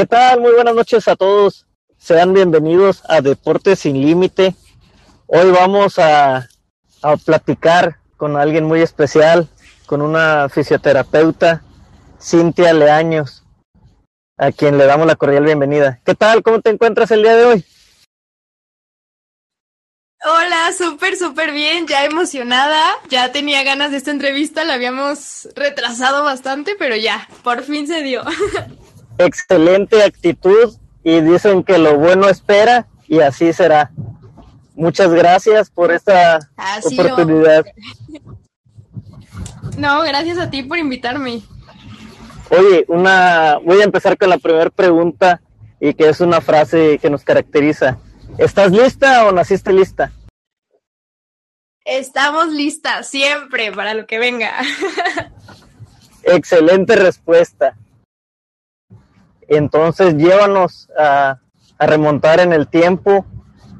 ¿Qué tal? Muy buenas noches a todos. Sean bienvenidos a Deportes sin Límite. Hoy vamos a, a platicar con alguien muy especial, con una fisioterapeuta, Cintia Leaños, a quien le damos la cordial bienvenida. ¿Qué tal? ¿Cómo te encuentras el día de hoy? Hola, súper, súper bien, ya emocionada, ya tenía ganas de esta entrevista, la habíamos retrasado bastante, pero ya, por fin se dio. Excelente actitud y dicen que lo bueno espera y así será. Muchas gracias por esta así oportunidad. No, gracias a ti por invitarme. Oye, una, voy a empezar con la primera pregunta y que es una frase que nos caracteriza. ¿Estás lista o naciste lista? Estamos listas siempre para lo que venga. Excelente respuesta. Entonces llévanos a, remontar en el tiempo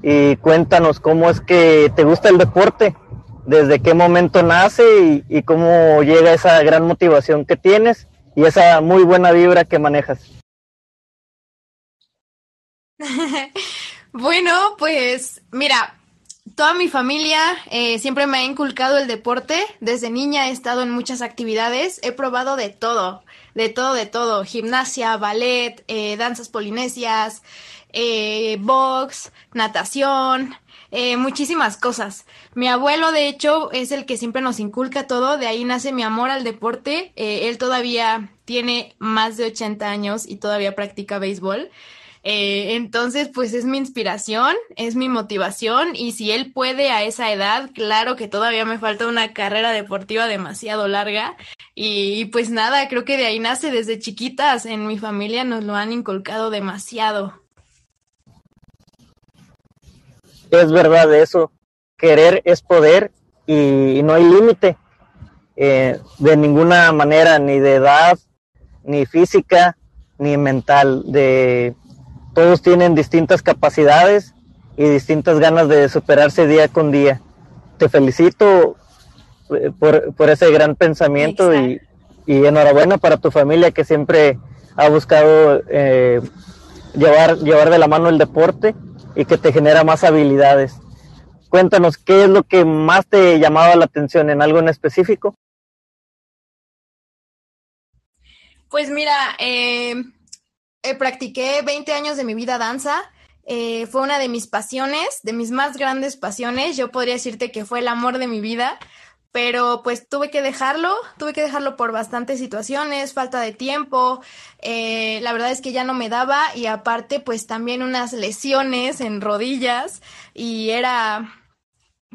y cuéntanos cómo es que te gusta el deporte, desde qué momento nace y, y cómo llega esa gran motivación que tienes y esa muy buena vibra que manejas. Bueno, pues mira, toda mi familia eh, siempre me ha inculcado el deporte. Desde niña he estado en muchas actividades, he probado de todo, de todo, de todo. Gimnasia, ballet, eh, danzas polinesias, eh, box, natación, muchísimas cosas. Mi abuelo, de hecho, es el que siempre nos inculca todo, de ahí nace mi amor al deporte. Él todavía tiene más de 80 años y todavía practica béisbol. Eh, entonces, pues es mi inspiración, es mi motivación y si él puede a esa edad, claro que todavía me falta una carrera deportiva demasiado larga y, pues nada, creo que de ahí nace desde chiquitas, en mi familia nos lo han inculcado demasiado. Es verdad eso, querer es poder y no hay límite eh, de ninguna manera, ni de edad, ni física, ni mental, de todos tienen distintas capacidades y distintas ganas de superarse día con día. Te felicito eh, por, por ese gran pensamiento y, y, enhorabuena para tu familia que siempre ha buscado eh, llevar, llevar de la mano el deporte y que te genera más habilidades. Cuéntanos, ¿qué es lo que más te llamaba la atención en algo en específico? Pues mira, eh, eh, practiqué 20 años de mi vida danza. Eh, fue una de mis pasiones, de mis más grandes pasiones. Yo podría decirte que fue el amor de mi vida, pero pues tuve que dejarlo, tuve que dejarlo por bastantes situaciones, falta de tiempo. Eh, la verdad es que ya no me daba y aparte pues también unas lesiones en rodillas y era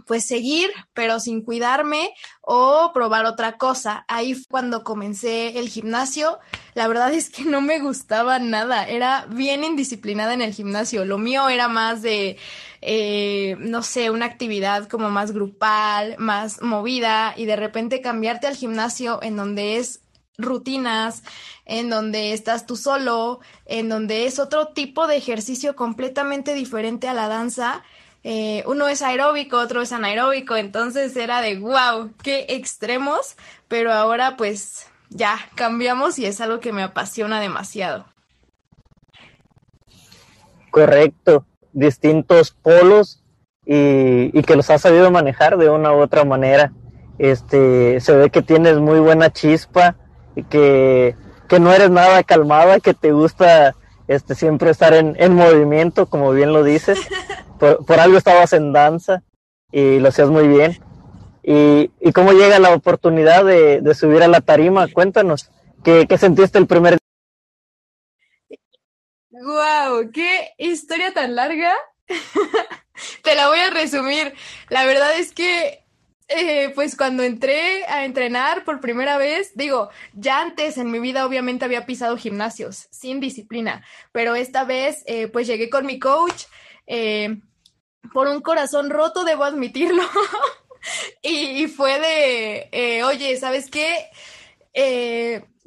pues seguir, pero sin cuidarme o probar otra cosa. Ahí cuando comencé el gimnasio. La verdad es que no me gustaba nada. Era bien indisciplinada en el gimnasio. Lo mío era más de, eh, no sé, una actividad como más grupal, más movida y de repente cambiarte al gimnasio en donde es rutinas, en donde estás tú solo, en donde es otro tipo de ejercicio completamente diferente a la danza eh, uno es aeróbico, otro es anaeróbico, entonces era de wow, qué extremos, pero ahora pues ya cambiamos y es algo que me apasiona demasiado. Correcto, distintos polos y, y que los has sabido manejar de una u otra manera. Este, se ve que tienes muy buena chispa y que, que no eres nada calmada, que te gusta este, siempre estar en, en movimiento, como bien lo dices. por, algo estabas en danza y lo hacías muy bien. ¿Y, y cómo llega la oportunidad de, de, subir a la tarima? Cuéntanos, ¿qué, qué sentiste el primer día? ¡Guau! ¡Qué historia tan larga! Te la voy a resumir. La verdad es que eh, pues cuando entré a entrenar por primera vez, digo, ya antes en mi vida obviamente había pisado gimnasios sin disciplina, pero esta vez eh, pues llegué con mi coach, eh, por un corazón roto, debo admitirlo. y, fue de, eh, oye, ¿sabes qué?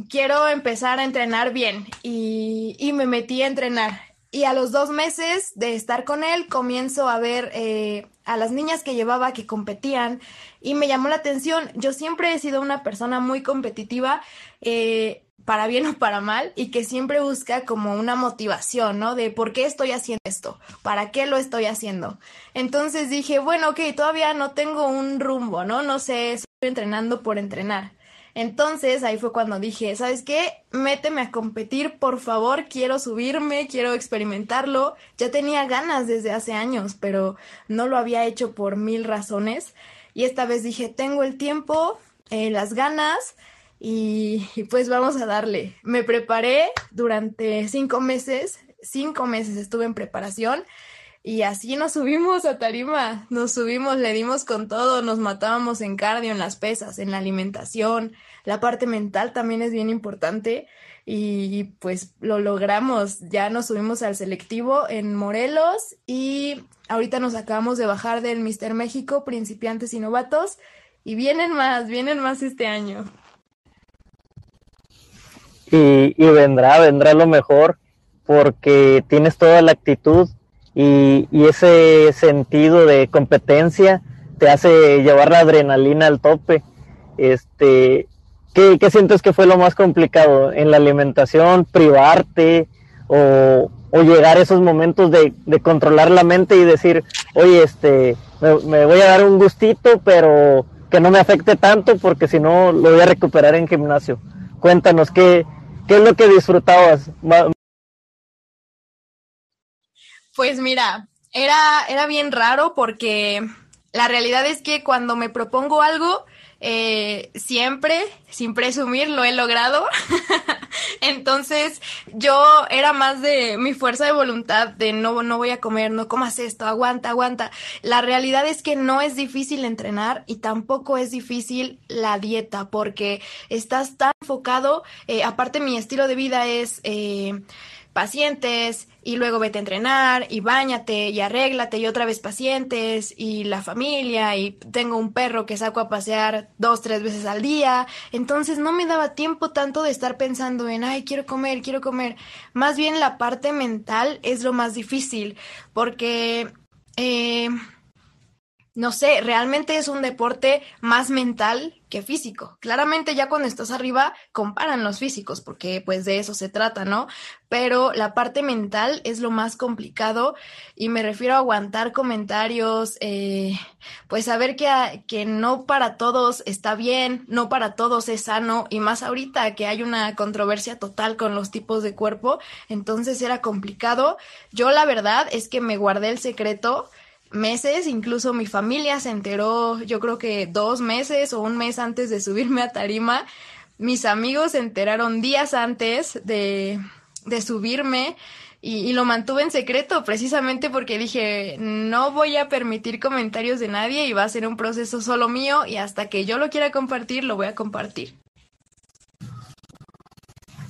Quiero empezar a entrenar bien y, me metí a entrenar. Y a los dos meses de estar con él, comienzo a ver eh, a las niñas que llevaba que competían y me llamó la atención. Yo siempre he sido una persona muy competitiva. Eh, para bien o para mal, y que siempre busca como una motivación, ¿no? De por qué estoy haciendo esto, para qué lo estoy haciendo. Entonces dije, bueno, ok, todavía no tengo un rumbo, ¿no? No sé, estoy entrenando por entrenar. Entonces ahí fue cuando dije, ¿sabes qué? Méteme a competir, por favor, quiero subirme, quiero experimentarlo. Ya tenía ganas desde hace años, pero no lo había hecho por mil razones. Y esta vez dije, tengo el tiempo, eh, las ganas y, pues vamos a darle. Me preparé durante cinco meses, cinco meses estuve en preparación y así nos subimos a tarima, nos subimos, le dimos con todo, nos matábamos en cardio, en las pesas, en la alimentación, la parte mental también es bien importante y pues lo logramos, ya nos subimos al selectivo en Morelos y ahorita nos acabamos de bajar del Mister México, principiantes y novatos y vienen más, vienen más este año. Y, y vendrá, vendrá lo mejor porque tienes toda la actitud y, ese sentido de competencia te hace llevar la adrenalina al tope. Este, ¿qué, sientes que fue lo más complicado en la alimentación? ¿Privarte o, llegar a esos momentos de, controlar la mente y decir, oye, este, me, voy a dar un gustito, pero que no me afecte tanto porque si no lo voy a recuperar en gimnasio? Cuéntanos, ¿qué, qué es lo que disfrutabas? Pues mira, era, era bien raro porque la realidad es que cuando me propongo algo, eh, siempre, sin presumir, lo he logrado. Entonces, yo era más de mi fuerza de voluntad de no, no voy a comer, no comas esto, aguanta, aguanta. La realidad es que no es difícil entrenar y tampoco es difícil la dieta porque estás tan enfocado, eh, aparte mi estilo de vida es... Eh, pacientes y luego vete a entrenar y bañate y arréglate y otra vez pacientes y la familia y tengo un perro que saco a pasear dos, tres veces al día. Entonces no me daba tiempo tanto de estar pensando en, ay, quiero comer, quiero comer. Más bien la parte mental es lo más difícil porque... Eh, no sé, realmente es un deporte más mental que físico. Claramente ya cuando estás arriba comparan los físicos porque pues de eso se trata, ¿no? Pero la parte mental es lo más complicado y me refiero a aguantar comentarios, eh, pues saber que, que no para todos está bien, no para todos es sano y más ahorita que hay una controversia total con los tipos de cuerpo, entonces era complicado. Yo la verdad es que me guardé el secreto meses, incluso mi familia se enteró, yo creo que dos meses o un mes antes de subirme a tarima, mis amigos se enteraron días antes de, de subirme y, lo mantuve en secreto precisamente porque dije, no voy a permitir comentarios de nadie y va a ser un proceso solo mío y hasta que yo lo quiera compartir, lo voy a compartir.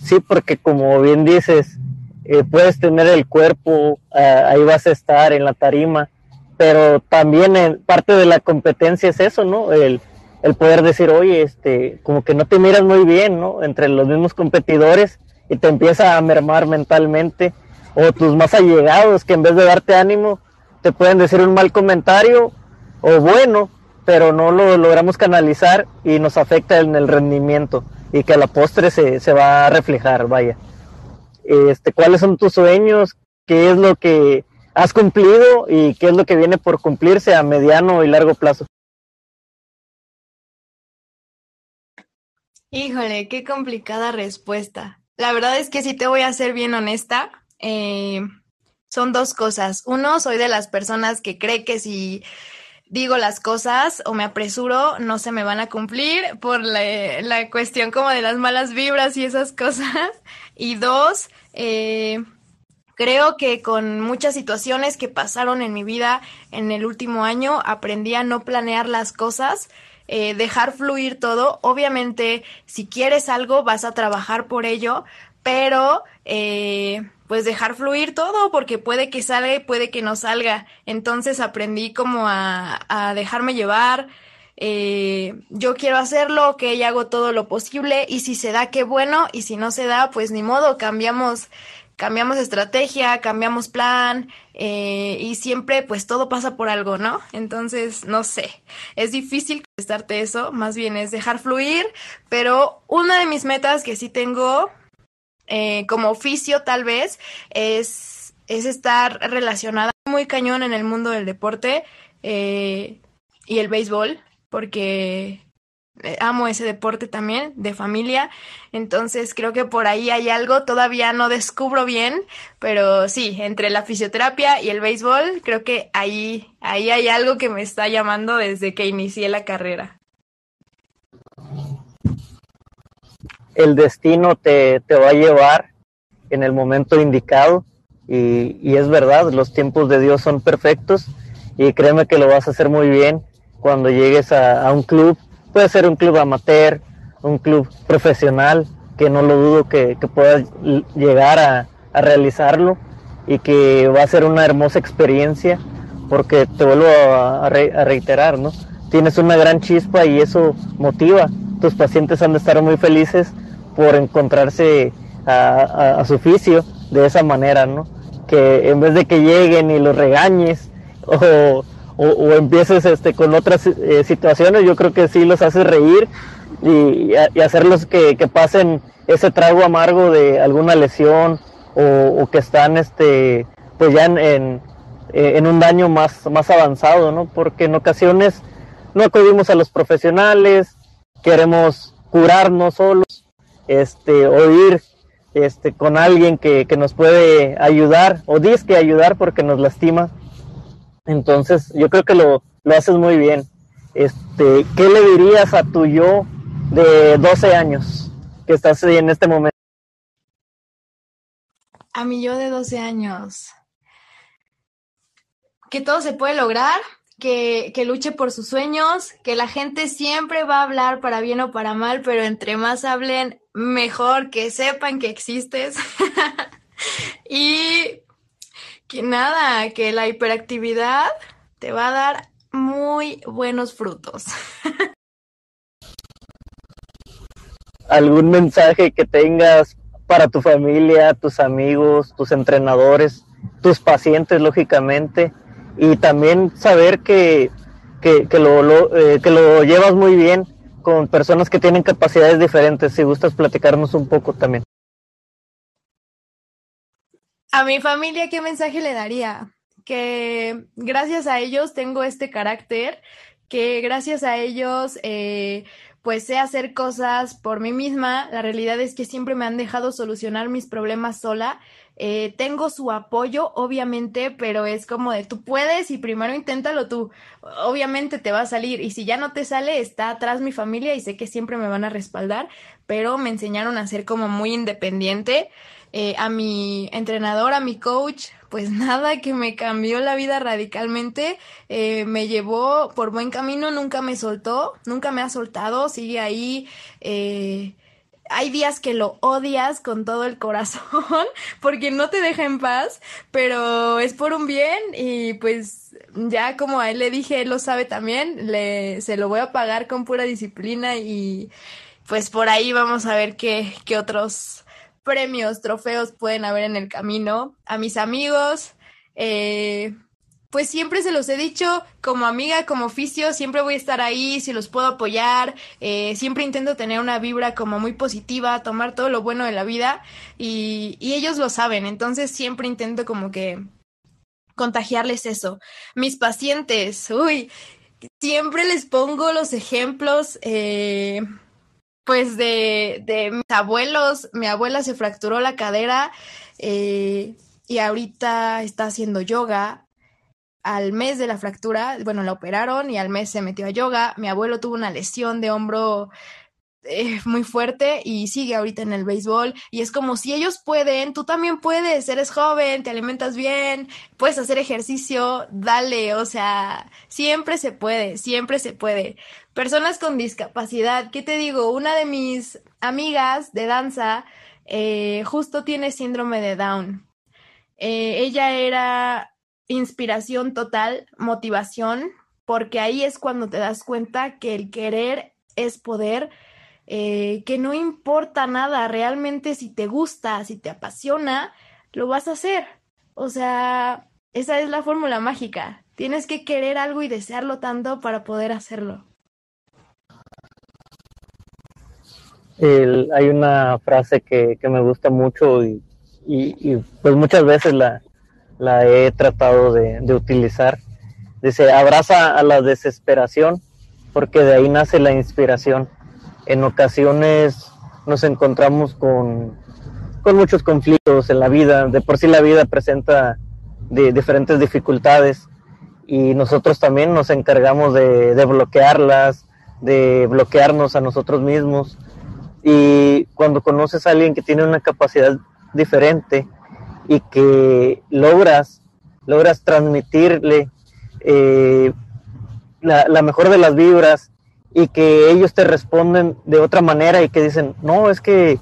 Sí, porque como bien dices, eh, puedes tener el cuerpo, ah, ahí vas a estar en la tarima, pero también en parte de la competencia es eso, ¿no? El, el poder decir, oye, este, como que no te miras muy bien, ¿no? Entre los mismos competidores y te empieza a mermar mentalmente. O tus más allegados que en vez de darte ánimo, te pueden decir un mal comentario o bueno, pero no lo logramos canalizar y nos afecta en el rendimiento y que a la postre se, se va a reflejar, vaya. Este, ¿Cuáles son tus sueños? ¿Qué es lo que has cumplido y qué es lo que viene por cumplirse a mediano y largo plazo? Híjole, qué complicada respuesta. La verdad es que si te voy a ser bien honesta, eh, son dos cosas. Uno, soy de las personas que cree que si digo las cosas o me apresuro, no se me van a cumplir por la, la cuestión como de las malas vibras y esas cosas. Y dos, eh, Creo que con muchas situaciones que pasaron en mi vida en el último año, aprendí a no planear las cosas, eh, dejar fluir todo. Obviamente, si quieres algo, vas a trabajar por ello, pero eh, pues dejar fluir todo, porque puede que salga y puede que no salga. Entonces aprendí como a, a dejarme llevar. Eh, yo quiero hacerlo, que hago todo lo posible y si se da, qué bueno, y si no se da, pues ni modo, cambiamos cambiamos estrategia, cambiamos plan eh, y siempre pues todo pasa por algo, ¿no? Entonces, no sé, es difícil contestarte eso, más bien es dejar fluir, pero una de mis metas que sí tengo eh, como oficio tal vez es, es estar relacionada muy cañón en el mundo del deporte eh, y el béisbol, porque amo ese deporte también, de familia. Entonces creo que por ahí hay algo, todavía no descubro bien, pero sí, entre la fisioterapia y el béisbol, creo que ahí, ahí hay algo que me está llamando desde que inicié la carrera. El destino te, te va a llevar en el momento indicado y, y es verdad, los tiempos de Dios son perfectos y créeme que lo vas a hacer muy bien cuando llegues a, a un club puede ser un club amateur, un club profesional, que no lo dudo que, que puedas llegar a, a, realizarlo y que va a ser una hermosa experiencia, porque te vuelvo a, a, re, a, reiterar, ¿no? Tienes una gran chispa y eso motiva. Tus pacientes han de estar muy felices por encontrarse a, su oficio de esa manera, ¿no? Que en vez de que lleguen y los regañes o o, empieces este, con otras eh, situaciones, yo creo que sí los haces reír y, hacerlos que, que, pasen ese trago amargo de alguna lesión o, que están este, pues ya en, en, en, un daño más, más avanzado, ¿no? Porque en ocasiones no acudimos a los profesionales, queremos curarnos solos, este, o ir este, con alguien que, que nos puede ayudar, o disque ayudar porque nos lastima entonces, yo creo que lo, lo haces muy bien. Este, ¿Qué le dirías a tu yo de 12 años que estás en este momento? A mi yo de 12 años. Que todo se puede lograr, que, que, luche por sus sueños, que la gente siempre va a hablar para bien o para mal, pero entre más hablen, mejor, que sepan que existes. y que nada, que la hiperactividad te va a dar muy buenos frutos. ¿Algún mensaje que tengas para tu familia, tus amigos, tus entrenadores, tus pacientes, lógicamente? Y también saber que, que, que lo, eh, que lo llevas muy bien con personas que tienen capacidades diferentes. Si gustas platicarnos un poco también. A mi familia, ¿qué mensaje le daría? Que gracias a ellos tengo este carácter, que gracias a ellos eh, pues sé hacer cosas por mí misma. La realidad es que siempre me han dejado solucionar mis problemas sola. Eh, tengo su apoyo, obviamente, pero es como de tú puedes y primero inténtalo tú. Obviamente te va a salir y si ya no te sale, está atrás mi familia y sé que siempre me van a respaldar, pero me enseñaron a ser como muy independiente eh, a mi entrenador, a mi coach, pues nada, que me cambió la vida radicalmente, eh, me llevó por buen camino, nunca me soltó, nunca me ha soltado, sigue ahí. Eh, hay días que lo odias con todo el corazón porque no te deja en paz, pero es por un bien y pues ya como a él le dije, él lo sabe también, le, se lo voy a pagar con pura disciplina y pues por ahí vamos a ver qué, qué otros premios, trofeos pueden haber en el camino. A mis amigos, eh, pues siempre se los he dicho, como amiga, como oficio, siempre voy a estar ahí, si los puedo apoyar, eh, siempre intento tener una vibra como muy positiva, tomar todo lo bueno de la vida y, y ellos lo saben, entonces siempre intento como que contagiarles eso. Mis pacientes, uy, siempre les pongo los ejemplos. Eh, pues de, de mis abuelos, mi abuela se fracturó la cadera eh, y ahorita está haciendo yoga. Al mes de la fractura, bueno, la operaron y al mes se metió a yoga. Mi abuelo tuvo una lesión de hombro eh, muy fuerte y sigue ahorita en el béisbol. Y es como si ellos pueden, tú también puedes, eres joven, te alimentas bien, puedes hacer ejercicio, dale, o sea, siempre se puede, siempre se puede. Personas con discapacidad, ¿qué te digo? Una de mis amigas de danza eh, justo tiene síndrome de Down. Eh, ella era inspiración total, motivación, porque ahí es cuando te das cuenta que el querer es poder, eh, que no importa nada, realmente si te gusta, si te apasiona, lo vas a hacer. O sea, esa es la fórmula mágica. Tienes que querer algo y desearlo tanto para poder hacerlo. hay una frase que, me gusta mucho y, pues muchas veces la, he tratado de, de, utilizar. Dice, abraza a la desesperación porque de ahí nace la inspiración. En ocasiones nos encontramos con, con muchos conflictos en la vida, de por sí la vida presenta de diferentes dificultades y nosotros también nos encargamos de, de bloquearlas, de bloquearnos a nosotros mismos. Y cuando conoces a alguien que tiene una capacidad diferente y que logras, logras transmitirle eh, la, mejor de las vibras y que ellos te responden de otra manera y que dicen, no, es que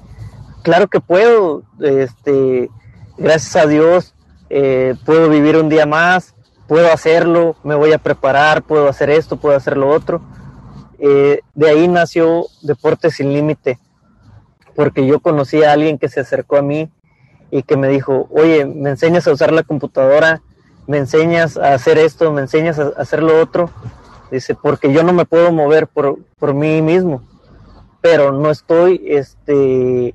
claro que puedo, este, gracias a Dios eh, puedo vivir un día más, puedo hacerlo, me voy a preparar, puedo hacer esto, puedo hacer lo otro. Eh, de ahí nació Deporte Sin Límite, porque yo conocí a alguien que se acercó a mí y que me dijo, oye, me enseñas a usar la computadora, me enseñas a hacer esto, me enseñas a hacer lo otro. Dice, porque yo no me puedo mover por, por mí mismo, pero no estoy este,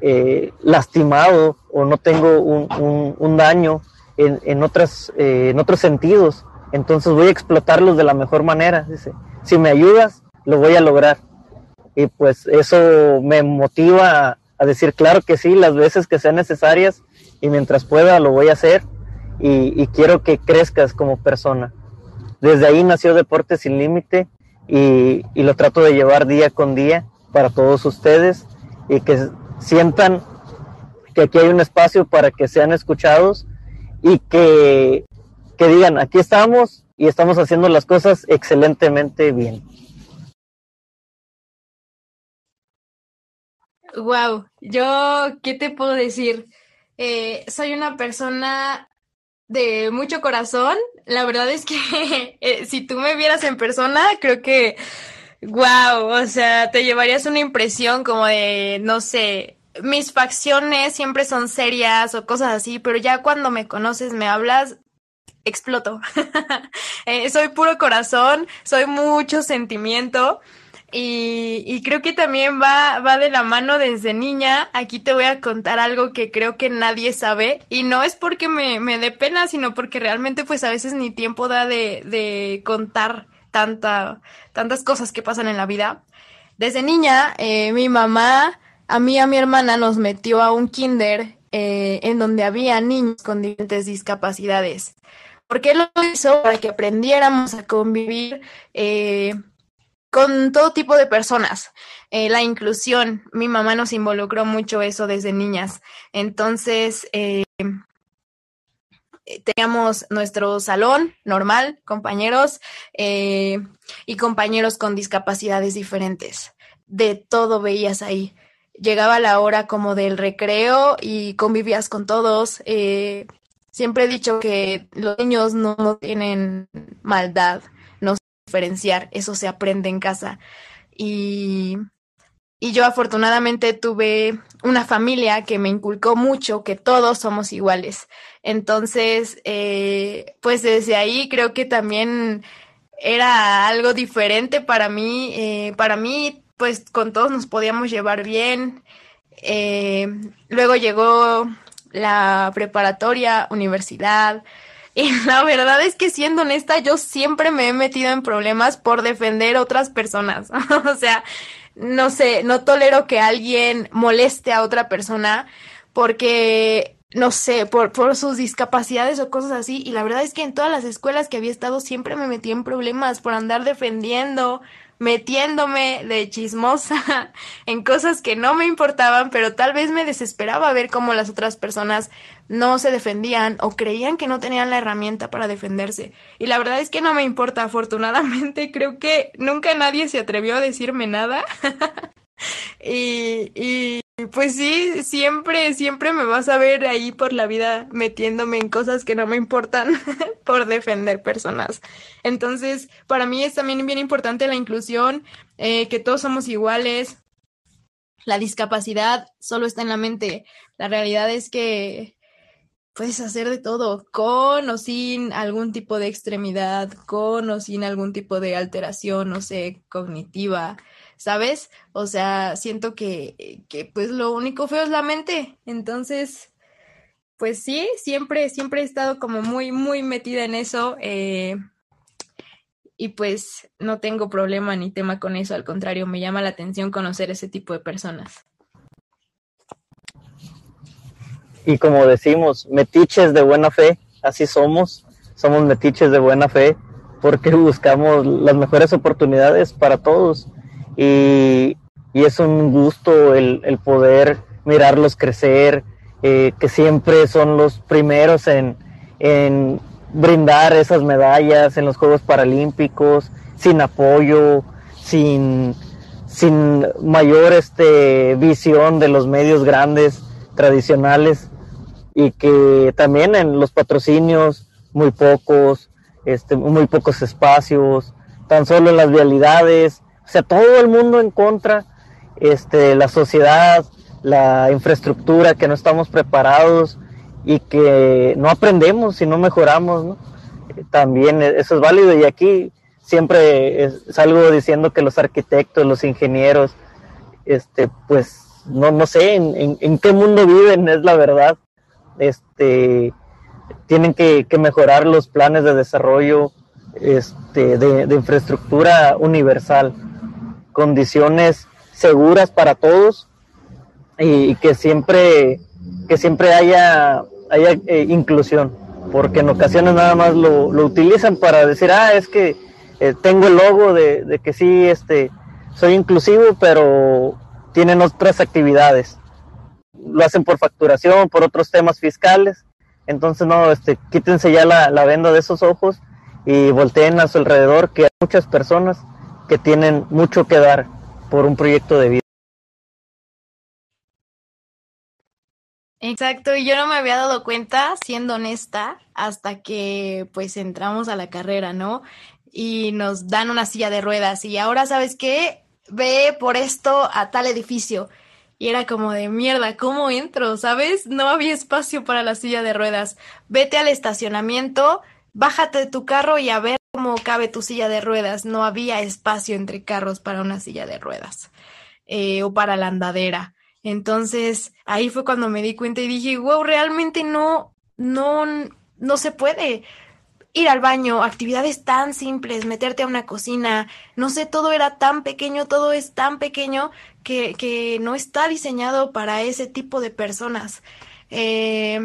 eh, lastimado o no tengo un, un, daño en, en, otras, eh, en otros sentidos. Entonces voy a explotarlos de la mejor manera. Dice, si me ayudas, lo voy a lograr. Y pues eso me motiva a, decir, claro que sí, las veces que sean necesarias y mientras pueda lo voy a hacer y quiero que crezcas como persona. Desde ahí nació Deportes Sin Límite y, y, lo trato de llevar día con día para todos ustedes y que sientan que aquí hay un espacio para que sean escuchados y que, que digan, aquí estamos y estamos haciendo las cosas excelentemente bien. Wow, yo, ¿qué te puedo decir? Eh, soy una persona de mucho corazón. La verdad es que eh, si tú me vieras en persona, creo que, wow, o sea, te llevarías una impresión como de, no sé, mis facciones siempre son serias o cosas así, pero ya cuando me conoces, me hablas, exploto. Eh, soy puro corazón, soy mucho sentimiento. Y, creo que también va, va de la mano desde niña. Aquí te voy a contar algo que creo que nadie sabe. Y no es porque me, me dé pena, sino porque realmente pues a veces ni tiempo da de, de contar tanta, tantas cosas que pasan en la vida. Desde niña, eh, mi mamá, a mí y a mi hermana nos metió a un kinder eh, en donde había niños con diferentes discapacidades. ¿Por qué lo hizo? Para que aprendiéramos a convivir eh, con todo tipo de personas. Eh, la inclusión, mi mamá nos involucró mucho eso desde niñas. Entonces, eh, teníamos nuestro salón normal, compañeros eh, y compañeros con discapacidades diferentes. De todo veías ahí. Llegaba la hora como del recreo y convivías con todos. siempre he dicho que los niños no tienen maldad diferenciar, eso se aprende en casa. Y, y yo afortunadamente tuve una familia que me inculcó mucho que todos somos iguales. Entonces, eh, pues desde ahí creo que también era algo diferente para mí. Eh, para mí, pues con todos nos podíamos llevar bien. Eh, luego llegó la preparatoria, universidad, y la verdad es que siendo honesta, yo siempre me he metido en problemas por defender otras personas. o sea, no sé, no tolero que alguien moleste a otra persona porque no sé, por, por sus discapacidades o cosas así. Y la verdad es que en todas las escuelas que había estado siempre me metí en problemas por andar defendiendo metiéndome de chismosa en cosas que no me importaban, pero tal vez me desesperaba ver cómo las otras personas no se defendían o creían que no tenían la herramienta para defenderse. Y la verdad es que no me importa, afortunadamente creo que nunca nadie se atrevió a decirme nada. y, y pues sí, siempre, siempre me vas a ver ahí por la vida metiéndome en cosas que no me importan por defender personas. Entonces, para mí es también bien importante la inclusión, eh, que todos somos iguales. La discapacidad solo está en la mente. La realidad es que puedes hacer de todo, con o sin algún tipo de extremidad, con o sin algún tipo de alteración, no sé, cognitiva, ¿sabes? O sea, siento que, que pues lo único feo es la mente. Entonces, pues sí, siempre, siempre he estado como muy, muy metida en eso. Eh, y pues no tengo problema ni tema con eso, al contrario, me llama la atención conocer ese tipo de personas. Y como decimos, metiches de buena fe, así somos, somos metiches de buena fe porque buscamos las mejores oportunidades para todos y, es un gusto el, el poder mirarlos crecer, eh, que siempre son los primeros en, en brindar esas medallas en los Juegos Paralímpicos, sin apoyo, sin, sin mayor este, visión de los medios grandes tradicionales y que también en los patrocinios muy pocos, este, muy pocos espacios, tan solo en las vialidades, o sea, todo el mundo en contra, este, la sociedad, la infraestructura, que no estamos preparados, y que no aprendemos si no mejoramos, ¿no? También eso es válido y aquí siempre salgo diciendo que los arquitectos, los ingenieros, este, pues no, no sé en, en, qué mundo viven, es la verdad. Este, tienen que, que mejorar los planes de desarrollo este, de, de, infraestructura universal, condiciones seguras para todos y, que siempre que siempre haya haya eh, inclusión, porque en ocasiones nada más lo, utilizan para decir, ah, es que eh, tengo el logo de, que sí, este, soy inclusivo, pero tienen otras actividades. Lo hacen por facturación, por otros temas fiscales. Entonces, no, este, quítense ya la, la venda de esos ojos y volteen a su alrededor, que hay muchas personas que tienen mucho que dar por un proyecto de vida. Exacto, y yo no me había dado cuenta, siendo honesta, hasta que pues entramos a la carrera, ¿no? Y nos dan una silla de ruedas y ahora, ¿sabes qué? Ve por esto a tal edificio. Y era como de mierda, ¿cómo entro? ¿Sabes? No había espacio para la silla de ruedas. Vete al estacionamiento, bájate de tu carro y a ver cómo cabe tu silla de ruedas. No había espacio entre carros para una silla de ruedas eh, o para la andadera. Entonces, ahí fue cuando me di cuenta y dije, wow, realmente no, no, no se puede ir al baño, actividades tan simples, meterte a una cocina, no sé, todo era tan pequeño, todo es tan pequeño que, que no está diseñado para ese tipo de personas. Eh,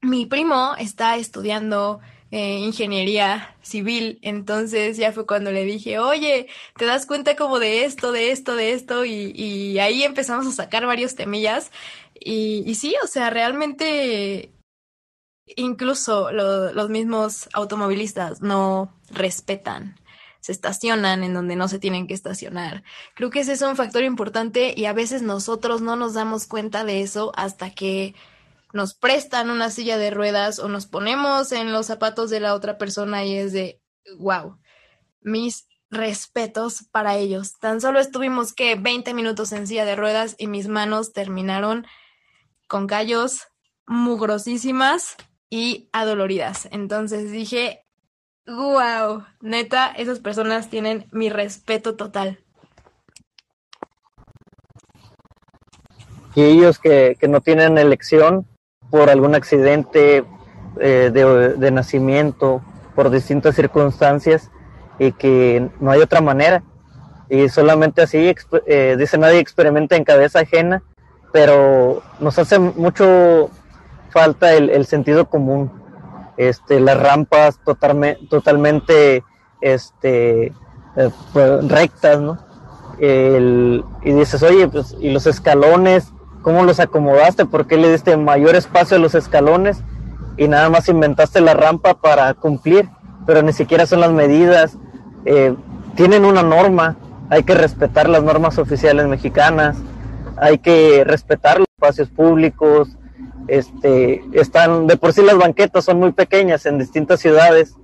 mi primo está estudiando eh, ingeniería civil. Entonces ya fue cuando le dije, oye, ¿te das cuenta como de esto, de esto, de esto? Y, ahí empezamos a sacar varios temillas. Y, y sí, o sea, realmente incluso los mismos automovilistas no respetan se estacionan en donde no se tienen que estacionar. Creo que ese es un factor importante y a veces nosotros no nos damos cuenta de eso hasta que nos prestan una silla de ruedas o nos ponemos en los zapatos de la otra persona y es de, wow, mis respetos para ellos. Tan solo estuvimos que 20 minutos en silla de ruedas y mis manos terminaron con callos mugrosísimas y adoloridas. Entonces dije, wow, neta, esas personas tienen mi respeto total. Y ellos que, que no tienen elección, por algún accidente eh, de, nacimiento, por distintas circunstancias y que no hay otra manera. Y solamente así, eh, dice nadie experimenta en cabeza ajena, pero nos hace mucho falta el, sentido común. Este, las rampas totalmente, totalmente este, eh, pues, rectas, ¿no? y dices, oye, pues, y los escalones, cómo los acomodaste, por qué le diste mayor espacio a los escalones y nada más inventaste la rampa para cumplir, pero ni siquiera son las medidas. Eh, tienen una norma, hay que respetar las normas oficiales mexicanas, hay que respetar los espacios públicos, este, están, de por sí las banquetas son muy pequeñas en distintas ciudades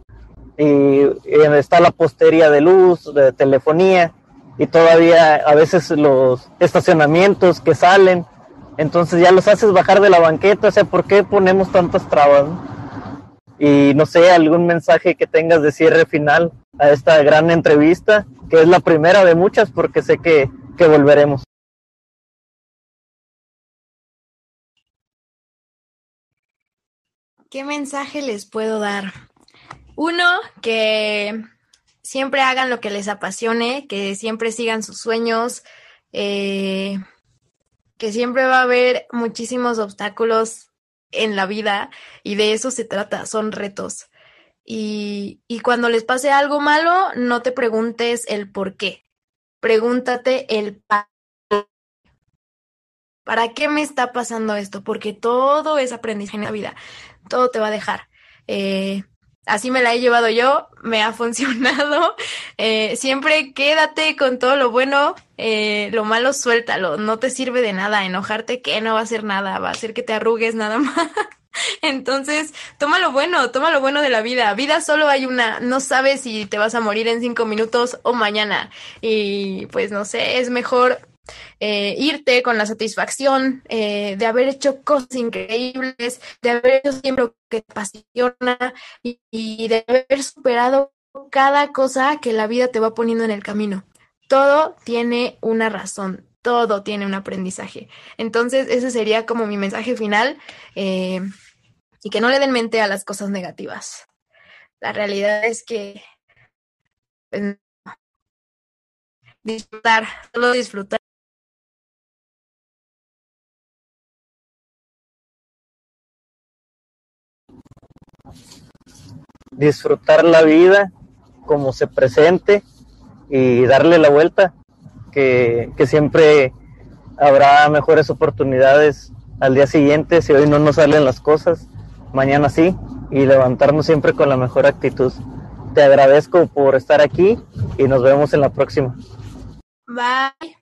y, está la postería de luz, de telefonía y todavía a veces los estacionamientos que salen entonces ya los haces bajar de la banqueta, o sea, ¿por qué ponemos tantas trabas? Y no sé, algún mensaje que tengas de cierre final a esta gran entrevista, que es la primera de muchas, porque sé que, que volveremos. ¿Qué mensaje les puedo dar? Uno, que siempre hagan lo que les apasione, que siempre sigan sus sueños, eh, que siempre va a haber muchísimos obstáculos en la vida y de eso se trata, son retos. Y, y cuando les pase algo malo, no te preguntes el por qué, pregúntate el para ¿Para qué me está pasando esto? Porque todo es aprendizaje en la vida, todo te va a dejar. Eh, así me la he llevado yo, me ha funcionado. Eh, siempre quédate con todo lo bueno, eh, lo malo suéltalo, no te sirve de nada, enojarte que no va a hacer nada, va a hacer que te arrugues nada más. Entonces, toma lo bueno, toma lo bueno de la vida. Vida solo hay una, no sabes si te vas a morir en cinco minutos o mañana. Y pues no sé, es mejor eh, irte con la satisfacción eh, de haber hecho cosas increíbles, de haber hecho siempre lo que te apasiona y, de haber superado cada cosa que la vida te va poniendo en el camino. Todo tiene una razón, todo tiene un aprendizaje. Entonces, ese sería como mi mensaje final eh, y que no le den mente a las cosas negativas. La realidad es que pues, disfrutar, solo disfrutar disfrutar la vida como se presente y darle la vuelta, que, que siempre habrá mejores oportunidades al día siguiente si hoy no nos salen las cosas, mañana sí, y levantarnos siempre con la mejor actitud. Te agradezco por estar aquí y nos vemos en la próxima. Bye.